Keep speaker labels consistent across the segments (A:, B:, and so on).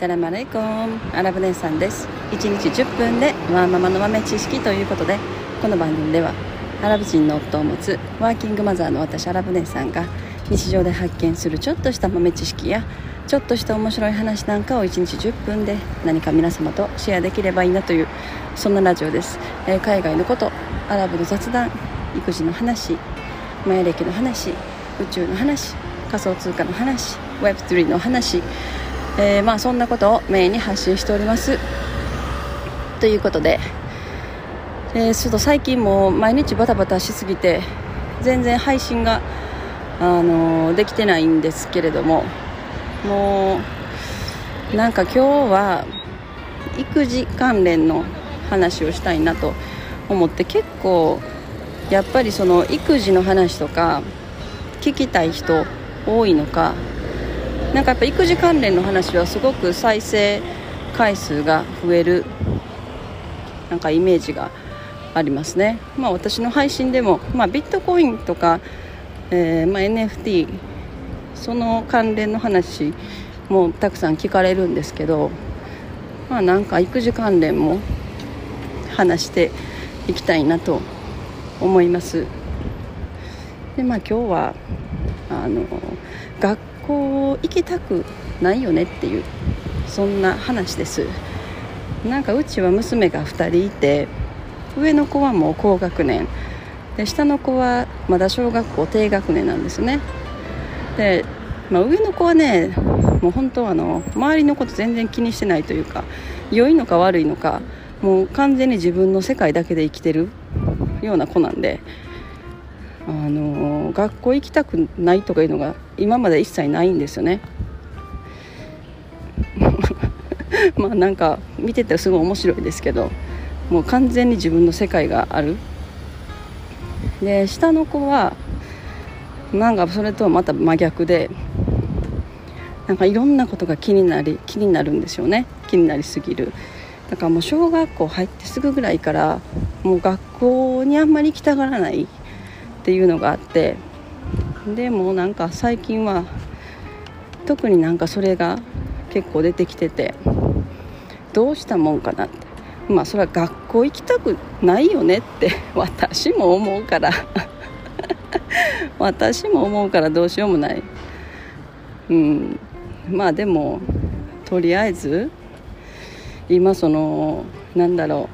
A: サラマレイコンアラブ姉さんです。1日10分でワーママの豆知識ということでこの番組ではアラブ人の夫を持つワーキングマザーの私アラブ姉さんが日常で発見するちょっとした豆知識やちょっとした面白い話なんかを1日10分で何か皆様とシェアできればいいなというそんなラジオです、えー、海外のことアラブの雑談育児の話マヤ歴の話宇宙の話仮想通貨の話 Web3 の話、えー、まあそんなことをメインに発信しております。ということで、えー、ちょっと最近も毎日バタバタしすぎて全然配信が、あのー、できてないんですけれどももうなんか今日は育児関連の話をしたいなと思って結構やっぱりその育児の話とか聞きたい人多いのかなんかやっぱ育児関連の話はすごく再生回数が増えるなんかイメージがありますね、まあ、私の配信でも、まあ、ビットコインとか、えー、まあ、NFT その関連の話もたくさん聞かれるんですけど、まあ、なんか育児関連も話していきたいなと思います。でまあ今日はあの学校行きたくないよねっていうそんな話です。なんかうちは娘が2人いて上の子はもう高学年。で下の子はまだ小学校低学年なんですね。で、まあ、上の子はねもう本当あの周りのこと全然気にしてないというか良いのか悪いのかもう完全に自分の世界だけで生きてるような子なんであの学校行きたくないとかいうのが今まで一切ないんですよね。まあなんか見ててすごい面白いですけどもう完全に自分の世界がある。で下の子はなんかそれとはまた真逆でなんかいろんなことが気になり気になるんですよね。気になりすぎる。だからもう小学校入ってすぐぐらいからもう学校にあんまり行きたがらないっていうのがあってでもなんか最近は特になんかそれが結構出てきててどうしたもんかなって。まあそれは学校行きたくないよねって私も思うから。私も思うからどうしようもない。うん。まあでもとりあえず今そのなんだろ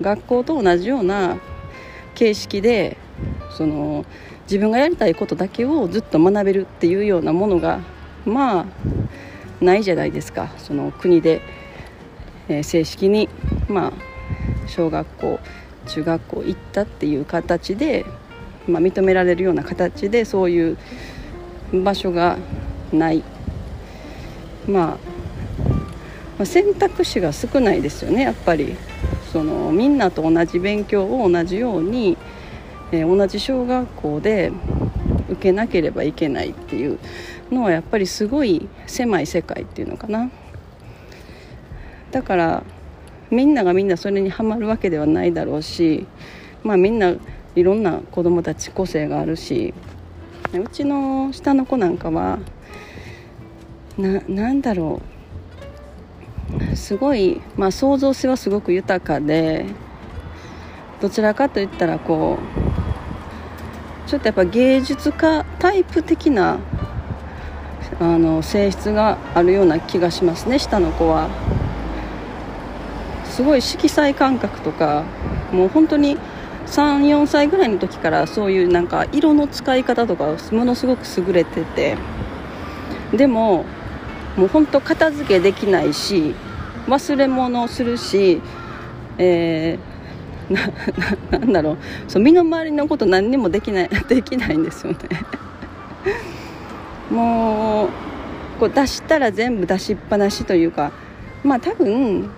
A: う学校と同じような形式でその自分がやりたいことだけをずっと学べるっていうようなものがまあないじゃないですか。その国で、えー、正式にまあ小学校中学校行ったっていう形で、まあ、認められるような形でそういう場所がない。まあ選択肢が少ないですよねやっぱり。そのみんなと同じ勉強を同じようにえー、同じ小学校で受けなければいけないっていうのはやっぱりすごい狭い世界っていうのかな。だからみんながみんなそれにはまるわけではないだろうしまあみんないろんな子供たち個性があるしうちの下の子なんかはななんだろう。すごい、まあ、創造性はすごく豊かでどちらかといったらこうちょっとやっぱ芸術家タイプ的なあの性質があるような気がしますね下の子は。すごい色彩感覚とかもう本当に34歳ぐらいの時からそういうなんか色の使い方とかものすごく優れてて。でももう本当片付けできないし忘れ物するし、えななんだろう。そう身の回りのこと何にもできない できないんですよね。もうこう出したら全部出しっぱなしというかまあ多分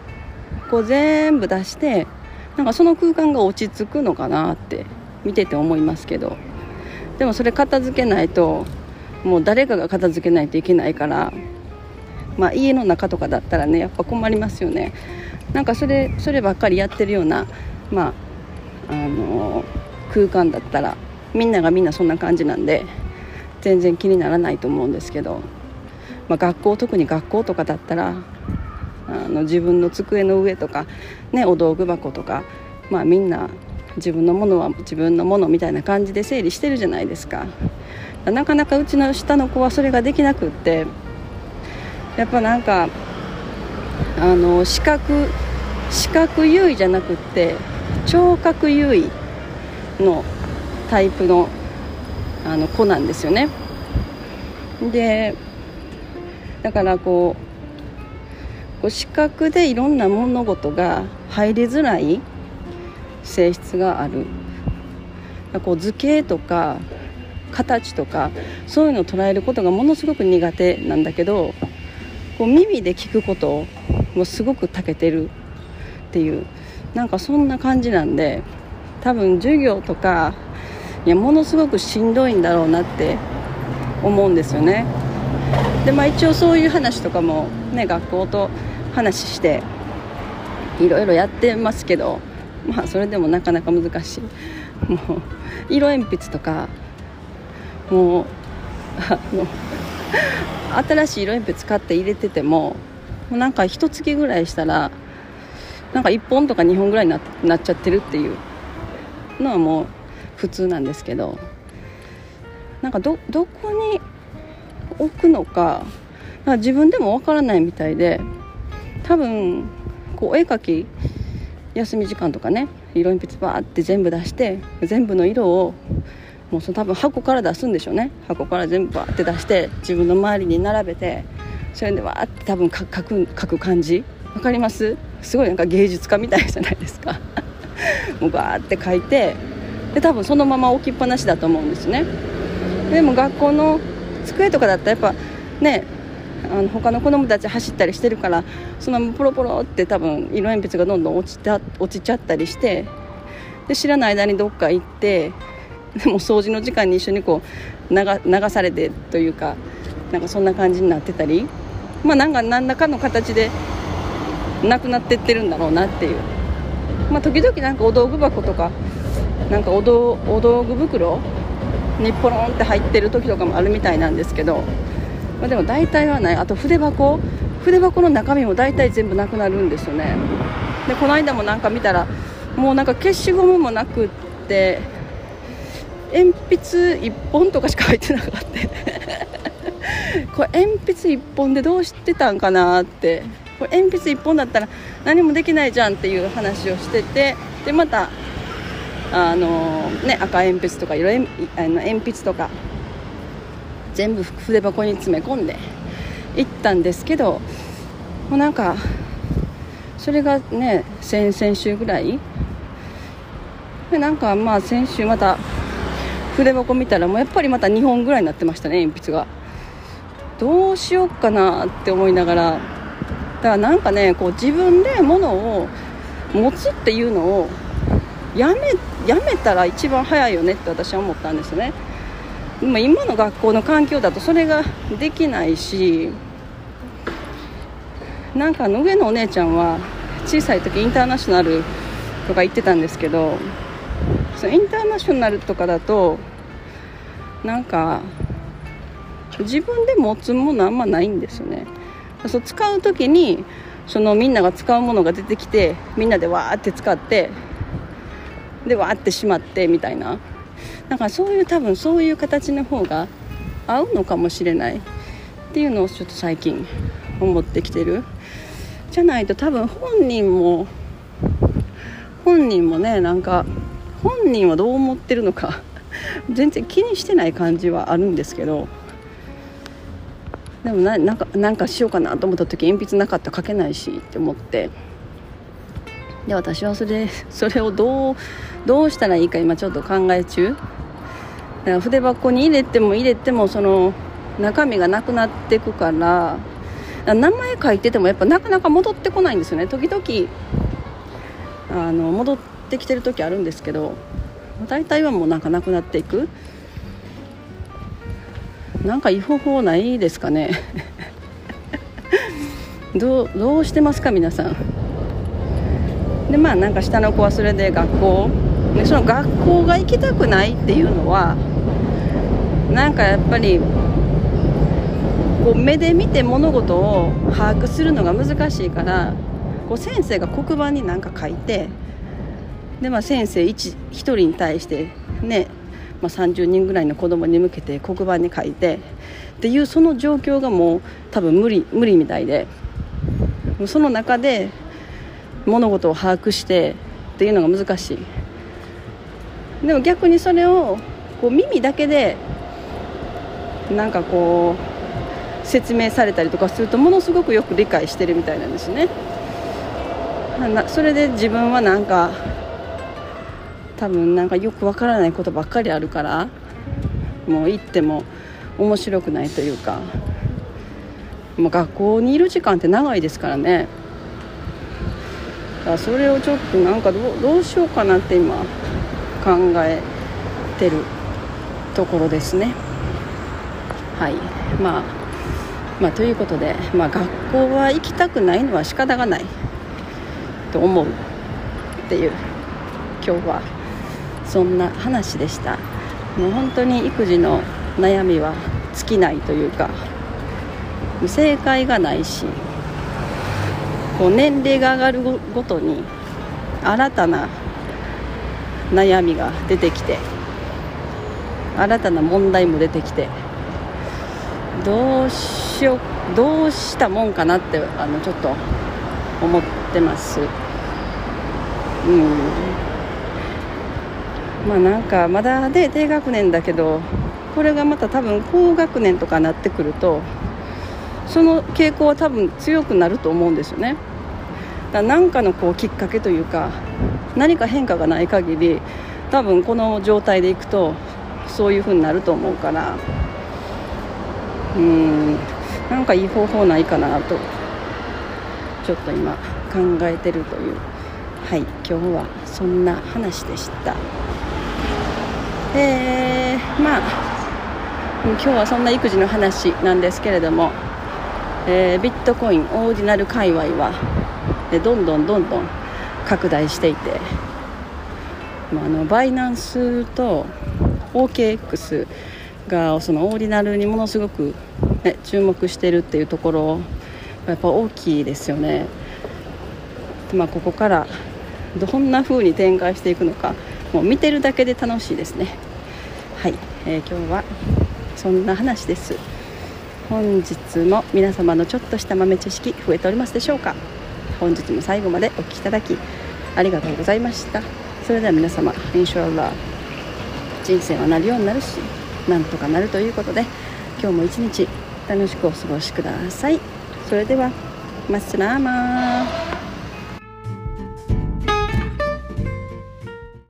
A: こう全部出してなんかその空間が落ち着くのかなって見てて思いますけど。でもそれ片付けないともう誰かが片付けないといけないからまあ家の中とかだったらねやっぱ困りますよね。なんかそれそればっかりやってるようなまあ、あの空間だったらみんながみんなそんな感じなんで全然気にならないと思うんですけど、まあ、学校特に学校とかだったらあの自分の机の上とか、ね、お道具箱とか、まあ、みんな自分のものは自分のものみたいな感じで整理してるじゃないですか。なかなかうちの下の子はそれができなくってやっぱなんかあの視覚視覚優位じゃなくって聴覚優位のタイプのあの子なんですよね。でだからこうこう視覚でいろんな物事が入りづらい性質がある。こう図形とか形とかそういうのを捉えることがものすごく苦手なんだけどこう耳で聞くこともすごく長けてるっていう。なんかそんな感じなんで多分授業とかいやものすごくしんどいんだろうなって思うんですよね。でまあ一応そういう話とかもね学校と話していろいろやってますけどまあそれでもなかなか難しい。もう色鉛筆とかもうあの新しい色鉛筆買って入れててももうなんか一月ぐらいしたらなんか1本とか2本ぐらいになっちゃってるっていうのはもう普通なんですけどなんかどどこに置くのかか自分でもわからないみたいで多分こう絵描き休み時間とかね色鉛筆バーって全部出して全部の色をもうその多分箱から出すんでしょうね。箱から全部バーって出して自分の周りに並べてそれでわーって多分描く描く感じ。分かります？すごいなんか芸術家みたいじゃないですか。もうバーって描いてで多分そのまま置きっぱなしだと思うんですね。でも学校の机とかだったらやっぱねあの他の子供たち走ったりしてるからそのままポロポロって多分色鉛筆がどんどん落ちた落ちちゃったりしてで知らない間にどっか行ってでも掃除の時間に一緒にこう流流されてというかなんかそんな感じになってたり。まあなんか何らかの形でなくなってってるんだろうなっていう。まあ時々なんかお道具箱とかなんかお道お道具袋にポロンって入ってる時とかもあるみたいなんですけど、まあ、でも大体はない。あと筆箱筆箱の中身も大体全部なくなるんですよね。でこの間もなんか見たらもうなんか消しゴムもなくって鉛筆1本とかしか入ってなかった。これ鉛筆1本でどうしてたんかなってこれ鉛筆1本だったら何もできないじゃんっていう話をしててでまたあの、ね、赤鉛筆とか色鉛あの鉛筆とか全部筆箱に詰め込んで行ったんですけどもうなんかそれがね先々週ぐらい？でなんかまあ先週また筆箱見たらもうやっぱりまた2本ぐらいになってましたね鉛筆が。どうしようかなって思いながらだからなんかねこう自分で物を持つっていうのをやめやめたら一番早いよねって私は思ったんですね。でも今の学校の環境だとそれができないしなんかの上のお姉ちゃんは小さい時インターナショナルとか行ってたんですけどそのインターナショナルとかだとなんか自分で持つものあんまないんですよね。そう使う時にそのみんなが使うものが出てきてみんなでわーって使ってでわーってしまってみたいな。だからそういう多分そういう形の方が合うのかもしれない。っていうのをちょっと最近思ってきてる。じゃないと多分本人も本人もねなんか本人はどう思ってるのか全然気にしてない感じはあるんですけど。でもななんかなんかしようかなと思った時鉛筆なかったら書けないしって思って。で私はそれ それをどうどうしたらいいか今ちょっと考え中。だから筆箱に入れても入れてもその中身がなくなっていくから名前書いててもやっぱなかなか戻ってこないんですよね。時々あの戻ってきてる時あるんですけど大体はもうなんかなくなっていく。なんかいい方法ないですかね？どうどうしてますか皆さん？でまあなんか下の子はそれで学校でその学校が行きたくないっていうのはなんかやっぱりこう目で見て物事を把握するのが難しいからこう先生が黒板に何か書いてで、まあ、先生 1, 1人に対してね、まあ、30人ぐらいの子供に向けて黒板に書いてっていうその状況がもう多分無理無理みたいでその中で物事を把握してっていうのが難しい。でも逆にそれをこう耳だけでなんかこう説明されたりとかするとものすごくよく理解してるみたいなんですね。それで自分はなんか多分なんかよくわからないことばっかりあるからもう行っても面白くないというかもう学校にいる時間って長いですからね。だからそれをちょっとなんかどどうしようかなって今考えてるところですね。はい。まあまあということで、まあ、学校は行きたくないのは仕方がないと思うっていう今日はそんな話でした。もう本当に育児の悩みは尽きないというか正解がないしこう年齢が上がるごとに新たな悩みが出てきて新たな問題も出てきてどうしよどうしたもんかなってあのちょっと思ってます。うん。まあなんかまだで低学年だけどこれがまた多分高学年とかなってくるとその傾向は多分強くなると思うんですよね。だ何かのこうきっかけというか何か変化がない限り多分この状態でいくとそういう風になると思うから。うん。なんかいい方法ないかなとちょっと今考えてるという。はい。今日はそんな話でした。えー、まあ今日はそんな育児の話なんですけれども、えー、ビットコインオーディナル界隈はどんどんどんどん拡大していて、まあ、あのバイナンスと OKX がそのオーディナルにものすごく、ね、注目してるっていうところやっぱ大きいですよね。まあ、ここからどんな風に展開していくのかもう見てるだけで楽しいですね。はい、えー、今日はそんな話です。本日も皆様のちょっとした豆知識増えておりますでしょうか。本日も最後までお聴きいただきありがとうございました。それでは皆様インシャラ人生はなるようになるしなんとかなるということで今日も一日楽しくお過ごしください。それではマッスラーマー